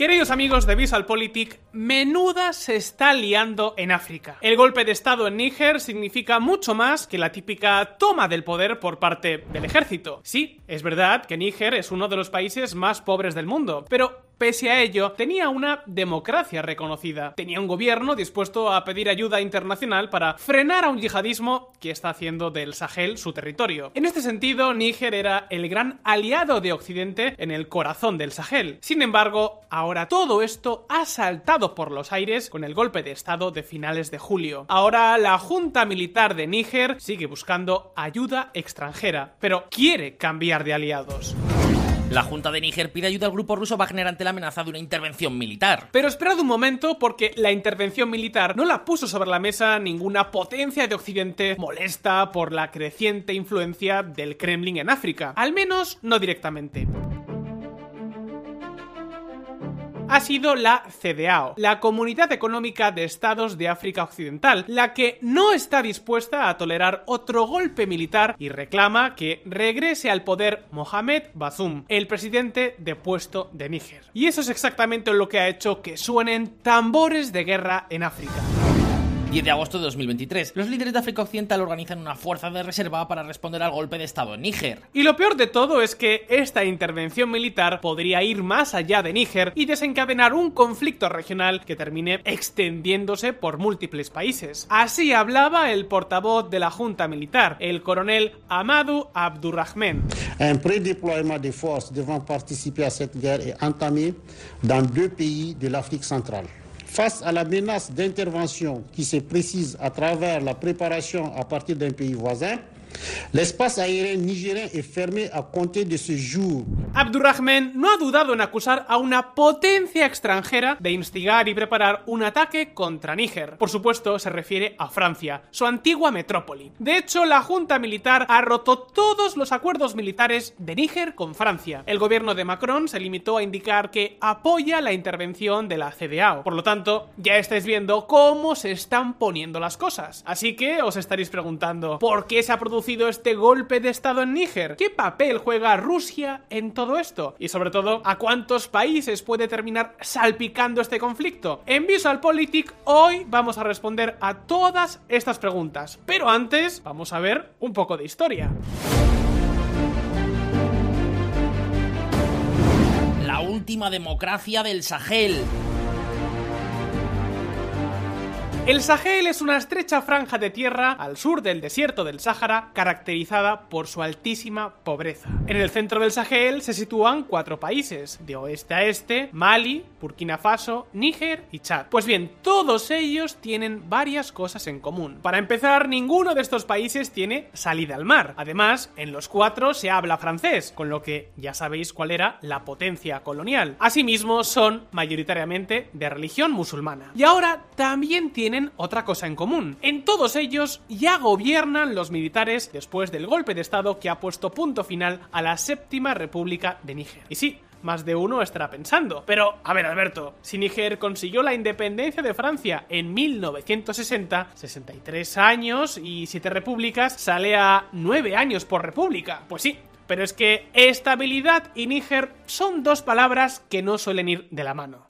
Queridos amigos de VisualPolitik, menuda se está liando en África. El golpe de estado en Níger significa mucho más que la típica toma del poder por parte del ejército. Sí, es verdad que Níger es uno de los países más pobres del mundo, pero Pese a ello, tenía una democracia reconocida. Tenía un gobierno dispuesto a pedir ayuda internacional para frenar a un yihadismo que está haciendo del Sahel su territorio. En este sentido, Níger era el gran aliado de Occidente en el corazón del Sahel. Sin embargo, ahora todo esto ha saltado por los aires con el golpe de Estado de finales de julio. Ahora la Junta Militar de Níger sigue buscando ayuda extranjera, pero quiere cambiar de aliados. La Junta de Níger pide ayuda al grupo ruso Wagner ante la amenaza de una intervención militar. Pero esperad un momento porque la intervención militar no la puso sobre la mesa ninguna potencia de Occidente molesta por la creciente influencia del Kremlin en África. Al menos no directamente ha sido la CDAO, la Comunidad Económica de Estados de África Occidental, la que no está dispuesta a tolerar otro golpe militar y reclama que regrese al poder Mohamed Bazoum, el presidente depuesto de Níger. Y eso es exactamente lo que ha hecho que suenen tambores de guerra en África. 10 de agosto de 2023. Los líderes de África Occidental organizan una fuerza de reserva para responder al golpe de Estado en Níger. Y lo peor de todo es que esta intervención militar podría ir más allá de Níger y desencadenar un conflicto regional que termine extendiéndose por múltiples países. Así hablaba el portavoz de la Junta Militar, el coronel Amadou Abdurrahman. Un prédéploiement de forces devant participer a cette guerre est entamé dans deux pays de l'Afrique centrale. Face à la menace d'intervention qui se précise à travers la préparation à partir d'un pays voisin, L'espace de. Abdurrahman no ha dudado en acusar a una potencia extranjera de instigar y preparar un ataque contra Níger. Por supuesto, se refiere a Francia, su antigua metrópoli. De hecho, la Junta Militar ha roto todos los acuerdos militares de Níger con Francia. El gobierno de Macron se limitó a indicar que apoya la intervención de la CDAO. Por lo tanto, ya estáis viendo cómo se están poniendo las cosas. Así que os estaréis preguntando, ¿por qué se ha producido este golpe de estado en Níger? ¿Qué papel juega Rusia en todo esto? Y sobre todo, ¿a cuántos países puede terminar salpicando este conflicto? En VisualPolitik hoy vamos a responder a todas estas preguntas. Pero antes, vamos a ver un poco de historia. La última democracia del Sahel. El Sahel es una estrecha franja de tierra al sur del desierto del Sáhara caracterizada por su altísima pobreza. En el centro del Sahel se sitúan cuatro países, de oeste a este, Mali, Burkina Faso, Níger y Chad. Pues bien, todos ellos tienen varias cosas en común. Para empezar, ninguno de estos países tiene salida al mar. Además, en los cuatro se habla francés, con lo que ya sabéis cuál era la potencia colonial. Asimismo, son mayoritariamente de religión musulmana. Y ahora también tienen otra cosa en común. En todos ellos ya gobiernan los militares después del golpe de Estado que ha puesto punto final a la séptima república de Níger. Y sí, más de uno estará pensando. Pero, a ver, Alberto, si Níger consiguió la independencia de Francia en 1960, 63 años y 7 repúblicas, sale a 9 años por república. Pues sí. Pero es que estabilidad y Níger son dos palabras que no suelen ir de la mano.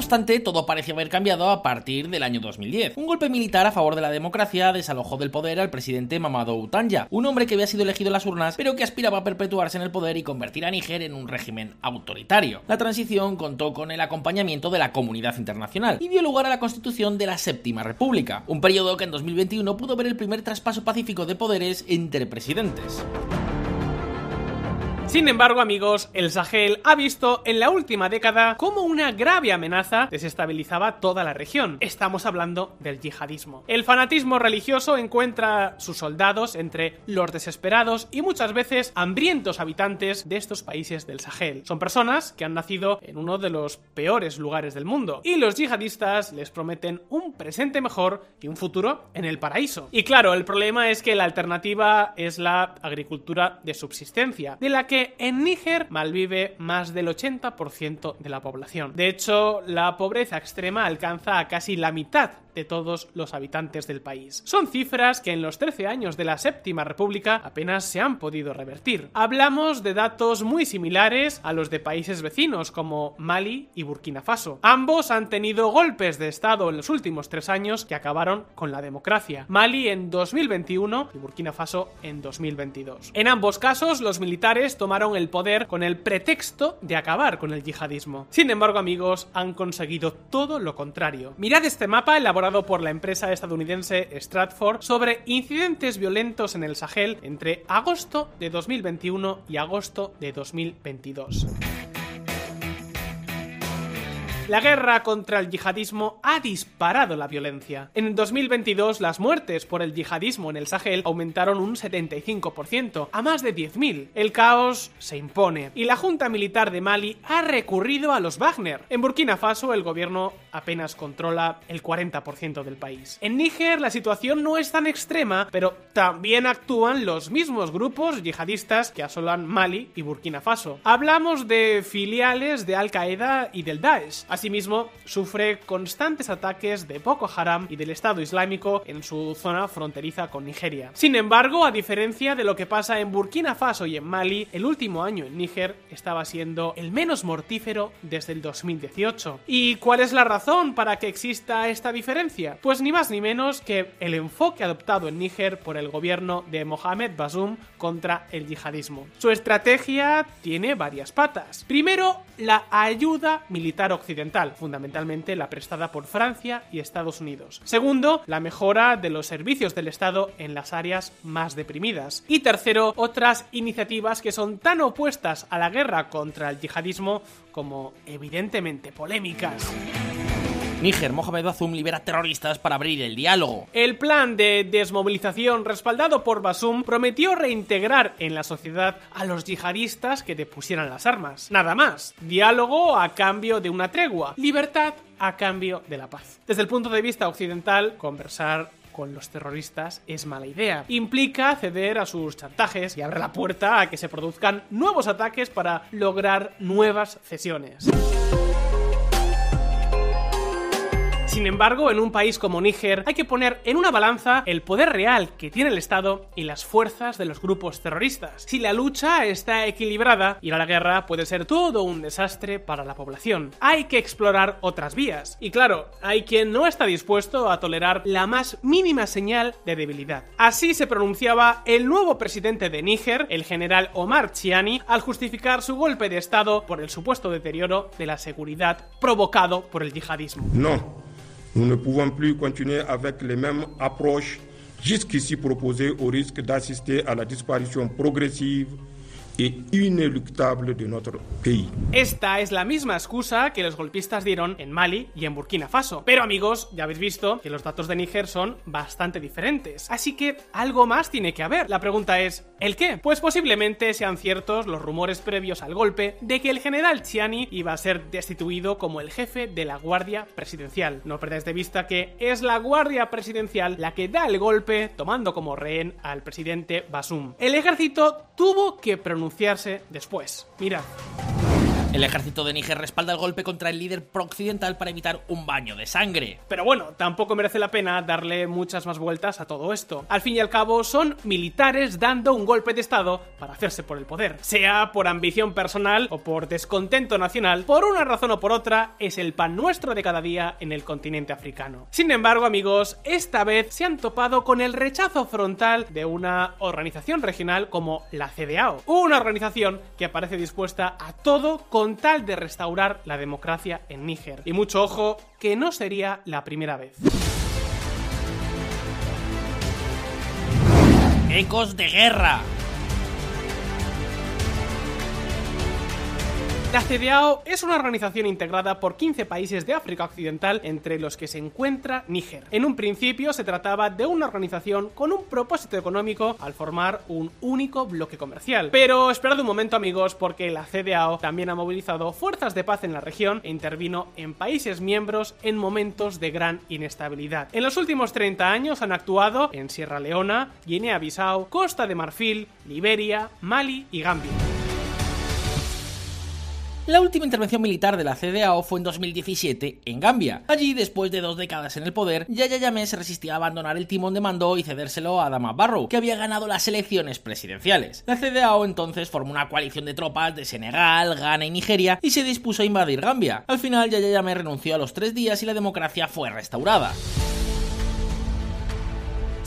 Obstante, todo parece haber cambiado a partir del año 2010. Un golpe militar a favor de la democracia desalojó del poder al presidente Mamadou Tanja, un hombre que había sido elegido en las urnas, pero que aspiraba a perpetuarse en el poder y convertir a Níger en un régimen autoritario. La transición contó con el acompañamiento de la comunidad internacional y dio lugar a la constitución de la Séptima República, un periodo que en 2021 pudo ver el primer traspaso pacífico de poderes entre presidentes. Sin embargo, amigos, el Sahel ha visto en la última década cómo una grave amenaza desestabilizaba toda la región. Estamos hablando del yihadismo. El fanatismo religioso encuentra sus soldados entre los desesperados y muchas veces hambrientos habitantes de estos países del Sahel. Son personas que han nacido en uno de los peores lugares del mundo y los yihadistas les prometen un presente mejor y un futuro en el paraíso. Y claro, el problema es que la alternativa es la agricultura de subsistencia, de la que en Níger malvive más del 80% de la población. De hecho, la pobreza extrema alcanza a casi la mitad de todos los habitantes del país. Son cifras que en los 13 años de la Séptima República apenas se han podido revertir. Hablamos de datos muy similares a los de países vecinos como Mali y Burkina Faso. Ambos han tenido golpes de Estado en los últimos tres años que acabaron con la democracia. Mali en 2021 y Burkina Faso en 2022. En ambos casos, los militares tomaron el poder con el pretexto de acabar con el yihadismo. Sin embargo, amigos, han conseguido todo lo contrario. Mirad este mapa elaborado por la empresa estadounidense Stratford sobre incidentes violentos en el Sahel entre agosto de 2021 y agosto de 2022. La guerra contra el yihadismo ha disparado la violencia. En 2022 las muertes por el yihadismo en el Sahel aumentaron un 75%, a más de 10.000. El caos se impone y la Junta Militar de Mali ha recurrido a los Wagner. En Burkina Faso el gobierno apenas controla el 40% del país. En Níger la situación no es tan extrema, pero también actúan los mismos grupos yihadistas que asolan Mali y Burkina Faso. Hablamos de filiales de Al Qaeda y del Daesh. Asimismo, sufre constantes ataques de Boko Haram y del Estado Islámico en su zona fronteriza con Nigeria. Sin embargo, a diferencia de lo que pasa en Burkina Faso y en Mali, el último año en Níger estaba siendo el menos mortífero desde el 2018. ¿Y cuál es la razón para que exista esta diferencia? Pues ni más ni menos que el enfoque adoptado en Níger por el gobierno de Mohamed Bazoum contra el yihadismo. Su estrategia tiene varias patas. Primero, la ayuda militar occidental fundamentalmente la prestada por Francia y Estados Unidos. Segundo, la mejora de los servicios del Estado en las áreas más deprimidas. Y tercero, otras iniciativas que son tan opuestas a la guerra contra el yihadismo como evidentemente polémicas. Níger, Mohamed Bazoum libera terroristas para abrir el diálogo. El plan de desmovilización respaldado por Bazoum prometió reintegrar en la sociedad a los yihadistas que depusieran las armas. Nada más. Diálogo a cambio de una tregua. Libertad a cambio de la paz. Desde el punto de vista occidental, conversar con los terroristas es mala idea. Implica ceder a sus chantajes y abre la puerta a que se produzcan nuevos ataques para lograr nuevas cesiones. Sin embargo, en un país como Níger hay que poner en una balanza el poder real que tiene el Estado y las fuerzas de los grupos terroristas. Si la lucha está equilibrada, ir a la guerra puede ser todo un desastre para la población. Hay que explorar otras vías. Y claro, hay quien no está dispuesto a tolerar la más mínima señal de debilidad. Así se pronunciaba el nuevo presidente de Níger, el general Omar Chiani, al justificar su golpe de Estado por el supuesto deterioro de la seguridad provocado por el yihadismo. No. Nous ne pouvons plus continuer avec les mêmes approches jusqu'ici proposées au risque d'assister à la disparition progressive ineluctable de nuestro país. Esta es la misma excusa que los golpistas dieron en Mali y en Burkina Faso. Pero amigos, ya habéis visto que los datos de Níger son bastante diferentes. Así que algo más tiene que haber. La pregunta es, ¿el qué? Pues posiblemente sean ciertos los rumores previos al golpe de que el general Chiani iba a ser destituido como el jefe de la Guardia Presidencial. No perdáis de vista que es la Guardia Presidencial la que da el golpe tomando como rehén al presidente Basum. El ejército tuvo que pronunciar después. Mira. El ejército de Níger respalda el golpe contra el líder pro-occidental para evitar un baño de sangre. Pero bueno, tampoco merece la pena darle muchas más vueltas a todo esto. Al fin y al cabo, son militares dando un golpe de estado para hacerse por el poder. Sea por ambición personal o por descontento nacional, por una razón o por otra, es el pan nuestro de cada día en el continente africano. Sin embargo, amigos, esta vez se han topado con el rechazo frontal de una organización regional como la CDAO. Una organización que aparece dispuesta a todo con con tal de restaurar la democracia en Níger. Y mucho ojo, que no sería la primera vez. Ecos de guerra. La CDAO es una organización integrada por 15 países de África Occidental, entre los que se encuentra Níger. En un principio se trataba de una organización con un propósito económico al formar un único bloque comercial. Pero esperad un momento amigos, porque la CDAO también ha movilizado fuerzas de paz en la región e intervino en países miembros en momentos de gran inestabilidad. En los últimos 30 años han actuado en Sierra Leona, Guinea-Bissau, Costa de Marfil, Liberia, Mali y Gambia. La última intervención militar de la CDAO fue en 2017 en Gambia. Allí, después de dos décadas en el poder, Yaya Jammeh se resistía a abandonar el timón de mando y cedérselo a Adama Barrow, que había ganado las elecciones presidenciales. La CDAO entonces formó una coalición de tropas de Senegal, Ghana y Nigeria y se dispuso a invadir Gambia. Al final, Yaya Jammeh renunció a los tres días y la democracia fue restaurada.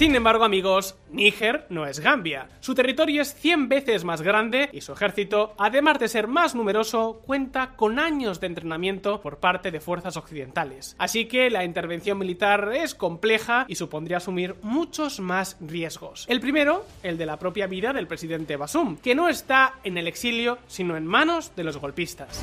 Sin embargo, amigos, Níger no es Gambia. Su territorio es 100 veces más grande y su ejército, además de ser más numeroso, cuenta con años de entrenamiento por parte de fuerzas occidentales. Así que la intervención militar es compleja y supondría asumir muchos más riesgos. El primero, el de la propia vida del presidente Basum, que no está en el exilio, sino en manos de los golpistas.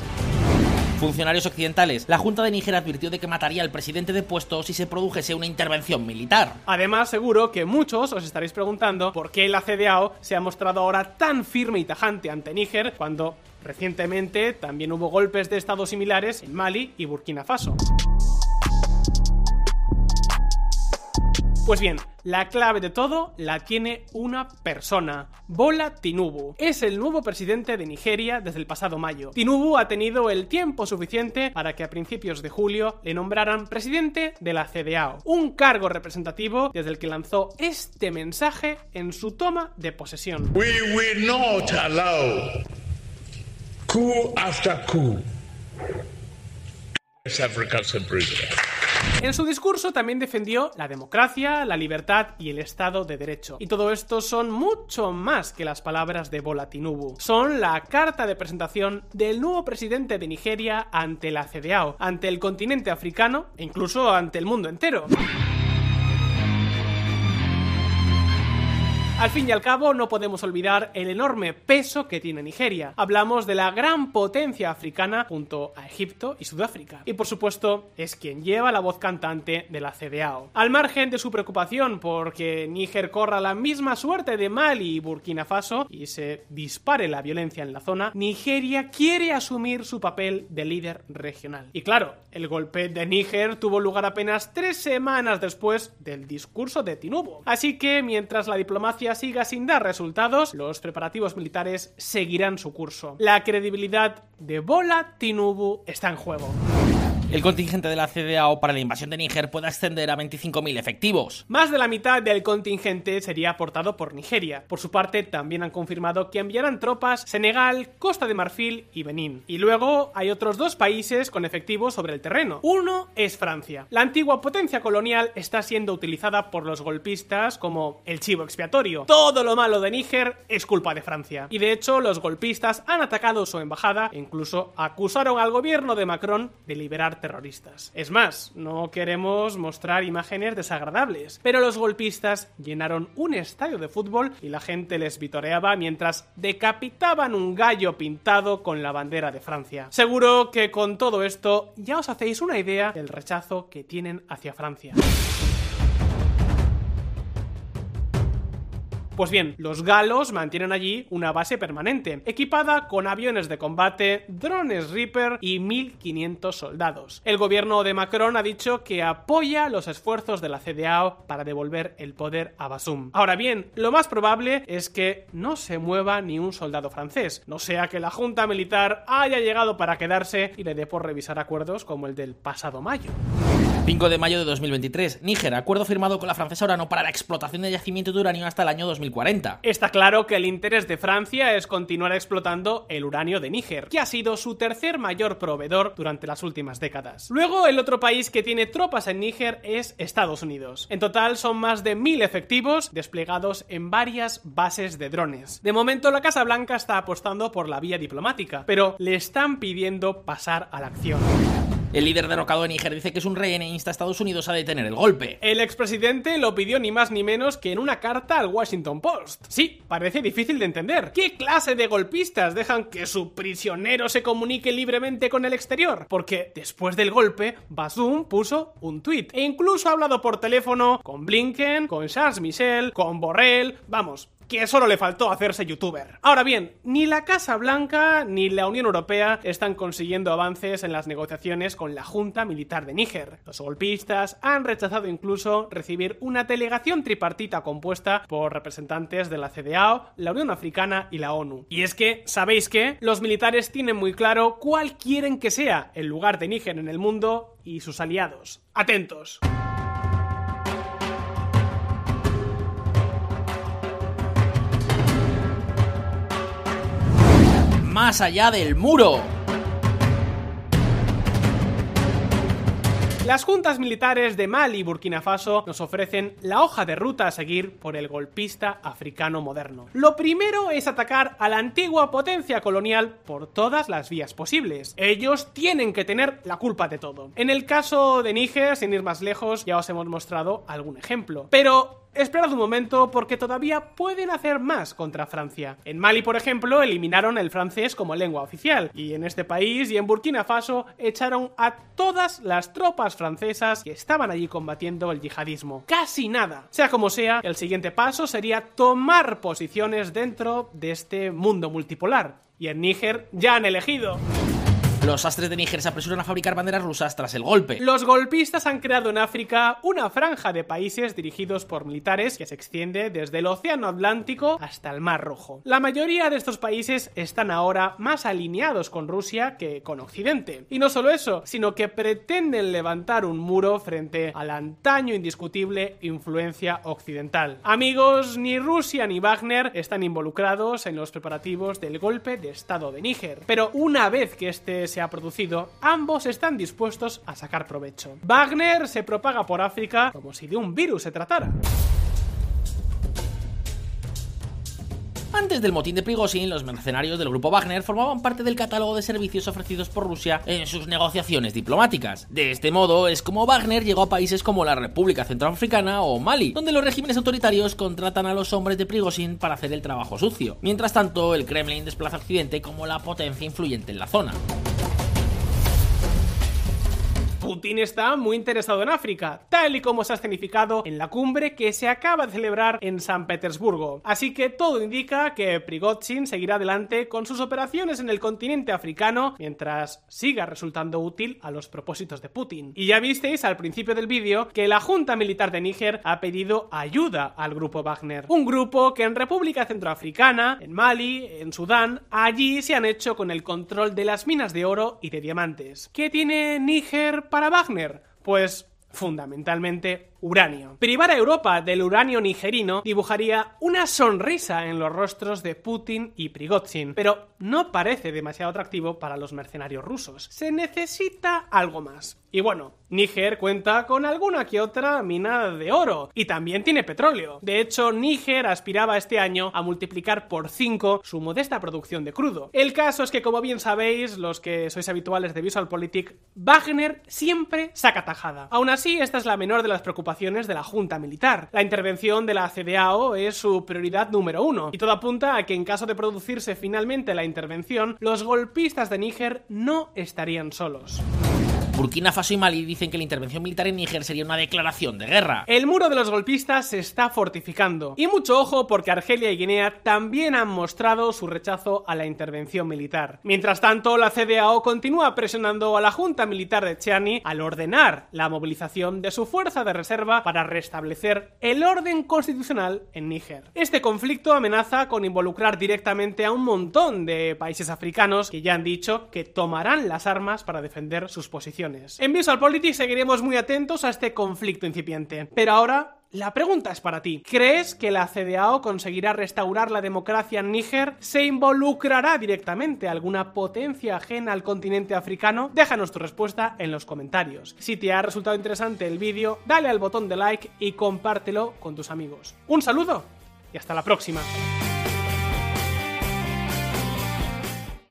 Funcionarios occidentales, la Junta de Níger advirtió de que mataría al presidente de puesto si se produjese una intervención militar. Además, seguro que muchos os estaréis preguntando por qué la CDAO se ha mostrado ahora tan firme y tajante ante Níger cuando recientemente también hubo golpes de estado similares en Mali y Burkina Faso. Pues bien, la clave de todo la tiene una persona, Bola Tinubu. Es el nuevo presidente de Nigeria desde el pasado mayo. Tinubu ha tenido el tiempo suficiente para que a principios de julio le nombraran presidente de la CDAO, un cargo representativo desde el que lanzó este mensaje en su toma de posesión. We will not allow coup after coup. Africa's. En su discurso también defendió la democracia, la libertad y el Estado de Derecho. Y todo esto son mucho más que las palabras de Bola Tinubu. Son la carta de presentación del nuevo presidente de Nigeria ante la CDAO, ante el continente africano e incluso ante el mundo entero. Al fin y al cabo, no podemos olvidar el enorme peso que tiene Nigeria. Hablamos de la gran potencia africana junto a Egipto y Sudáfrica. Y por supuesto, es quien lleva la voz cantante de la CDAO. Al margen de su preocupación porque Níger corra la misma suerte de Mali y Burkina Faso y se dispare la violencia en la zona, Nigeria quiere asumir su papel de líder regional. Y claro, el golpe de Níger tuvo lugar apenas tres semanas después del discurso de Tinubu. Así que mientras la diplomacia siga sin dar resultados, los preparativos militares seguirán su curso. La credibilidad de Bola Tinubu está en juego. El contingente de la CDAO para la invasión de Níger puede ascender a 25.000 efectivos. Más de la mitad del contingente sería aportado por Nigeria. Por su parte, también han confirmado que enviarán tropas Senegal, Costa de Marfil y Benín. Y luego hay otros dos países con efectivos sobre el terreno. Uno es Francia. La antigua potencia colonial está siendo utilizada por los golpistas como el chivo expiatorio. Todo lo malo de Níger es culpa de Francia. Y de hecho, los golpistas han atacado su embajada e incluso acusaron al gobierno de Macron de liberar terroristas. Es más, no queremos mostrar imágenes desagradables, pero los golpistas llenaron un estadio de fútbol y la gente les vitoreaba mientras decapitaban un gallo pintado con la bandera de Francia. Seguro que con todo esto ya os hacéis una idea del rechazo que tienen hacia Francia. Pues bien, los galos mantienen allí una base permanente, equipada con aviones de combate, drones Reaper y 1500 soldados. El gobierno de Macron ha dicho que apoya los esfuerzos de la CDAO para devolver el poder a Basum. Ahora bien, lo más probable es que no se mueva ni un soldado francés, no sea que la junta militar haya llegado para quedarse y le dé por revisar acuerdos como el del pasado mayo. 5 de mayo de 2023, Níger, acuerdo firmado con la francesa Orano para la explotación de yacimiento de uranio hasta el año 2040. Está claro que el interés de Francia es continuar explotando el uranio de Níger, que ha sido su tercer mayor proveedor durante las últimas décadas. Luego, el otro país que tiene tropas en Níger es Estados Unidos. En total son más de mil efectivos desplegados en varias bases de drones. De momento, la Casa Blanca está apostando por la vía diplomática, pero le están pidiendo pasar a la acción. El líder derrocado de Níger dice que es un rehén e insta a Estados Unidos a detener el golpe. El expresidente lo pidió ni más ni menos que en una carta al Washington Post. Sí, parece difícil de entender. ¿Qué clase de golpistas dejan que su prisionero se comunique libremente con el exterior? Porque después del golpe, Bazoum puso un tweet e incluso ha hablado por teléfono con Blinken, con Charles Michel, con Borrell, vamos, que solo le faltó hacerse youtuber. Ahora bien, ni la Casa Blanca ni la Unión Europea están consiguiendo avances en las negociaciones con la Junta Militar de Níger. Los golpistas han rechazado incluso recibir una delegación tripartita compuesta por representantes de la CDAO, la Unión Africana y la ONU. Y es que, ¿sabéis qué? Los militares tienen muy claro cuál quieren que sea el lugar de Níger en el mundo y sus aliados. Atentos. Más allá del muro. Las juntas militares de Mali y Burkina Faso nos ofrecen la hoja de ruta a seguir por el golpista africano moderno. Lo primero es atacar a la antigua potencia colonial por todas las vías posibles. Ellos tienen que tener la culpa de todo. En el caso de Níger, sin ir más lejos, ya os hemos mostrado algún ejemplo. Pero Esperad un momento porque todavía pueden hacer más contra Francia. En Mali, por ejemplo, eliminaron el francés como lengua oficial, y en este país y en Burkina Faso echaron a todas las tropas francesas que estaban allí combatiendo el yihadismo. Casi nada. Sea como sea, el siguiente paso sería tomar posiciones dentro de este mundo multipolar. Y en Níger ya han elegido. Los astres de Níger se apresuran a fabricar banderas rusas tras el golpe. Los golpistas han creado en África una franja de países dirigidos por militares que se extiende desde el Océano Atlántico hasta el Mar Rojo. La mayoría de estos países están ahora más alineados con Rusia que con Occidente. Y no solo eso, sino que pretenden levantar un muro frente al antaño indiscutible influencia occidental. Amigos, ni Rusia ni Wagner están involucrados en los preparativos del golpe de Estado de Níger. Pero una vez que este se ha producido, ambos están dispuestos a sacar provecho. Wagner se propaga por África como si de un virus se tratara. Antes del motín de Prigozhin, los mercenarios del grupo Wagner formaban parte del catálogo de servicios ofrecidos por Rusia en sus negociaciones diplomáticas. De este modo es como Wagner llegó a países como la República Centroafricana o Mali, donde los regímenes autoritarios contratan a los hombres de Prigozhin para hacer el trabajo sucio. Mientras tanto, el Kremlin desplaza a Occidente como la potencia influyente en la zona. Putin está muy interesado en África, tal y como se ha escenificado en la cumbre que se acaba de celebrar en San Petersburgo. Así que todo indica que Prigozhin seguirá adelante con sus operaciones en el continente africano mientras siga resultando útil a los propósitos de Putin. Y ya visteis al principio del vídeo que la Junta Militar de Níger ha pedido ayuda al grupo Wagner. Un grupo que en República Centroafricana, en Mali, en Sudán, allí se han hecho con el control de las minas de oro y de diamantes. ¿Qué tiene Níger para Wagner? Pues fundamentalmente uranio. Privar a Europa del uranio nigerino dibujaría una sonrisa en los rostros de Putin y Prigozhin, pero no parece demasiado atractivo para los mercenarios rusos. Se necesita algo más. Y bueno, Níger cuenta con alguna que otra mina de oro y también tiene petróleo. De hecho, Níger aspiraba este año a multiplicar por 5 su modesta producción de crudo. El caso es que, como bien sabéis, los que sois habituales de VisualPolitik, Wagner siempre saca tajada. Aún así, esta es la menor de las preocupaciones de la Junta Militar. La intervención de la CDAO es su prioridad número uno, y todo apunta a que en caso de producirse finalmente la intervención, los golpistas de Níger no estarían solos. Burkina Faso y Mali dicen que la intervención militar en Níger sería una declaración de guerra. El muro de los golpistas se está fortificando. Y mucho ojo porque Argelia y Guinea también han mostrado su rechazo a la intervención militar. Mientras tanto, la CDAO continúa presionando a la Junta Militar de Chiani al ordenar la movilización de su fuerza de reserva para restablecer el orden constitucional en Níger. Este conflicto amenaza con involucrar directamente a un montón de países africanos que ya han dicho que tomarán las armas para defender sus posiciones. En Visual Politics seguiremos muy atentos a este conflicto incipiente. Pero ahora la pregunta es para ti. ¿Crees que la CDAO conseguirá restaurar la democracia en Níger? ¿Se involucrará directamente alguna potencia ajena al continente africano? Déjanos tu respuesta en los comentarios. Si te ha resultado interesante el vídeo, dale al botón de like y compártelo con tus amigos. Un saludo y hasta la próxima.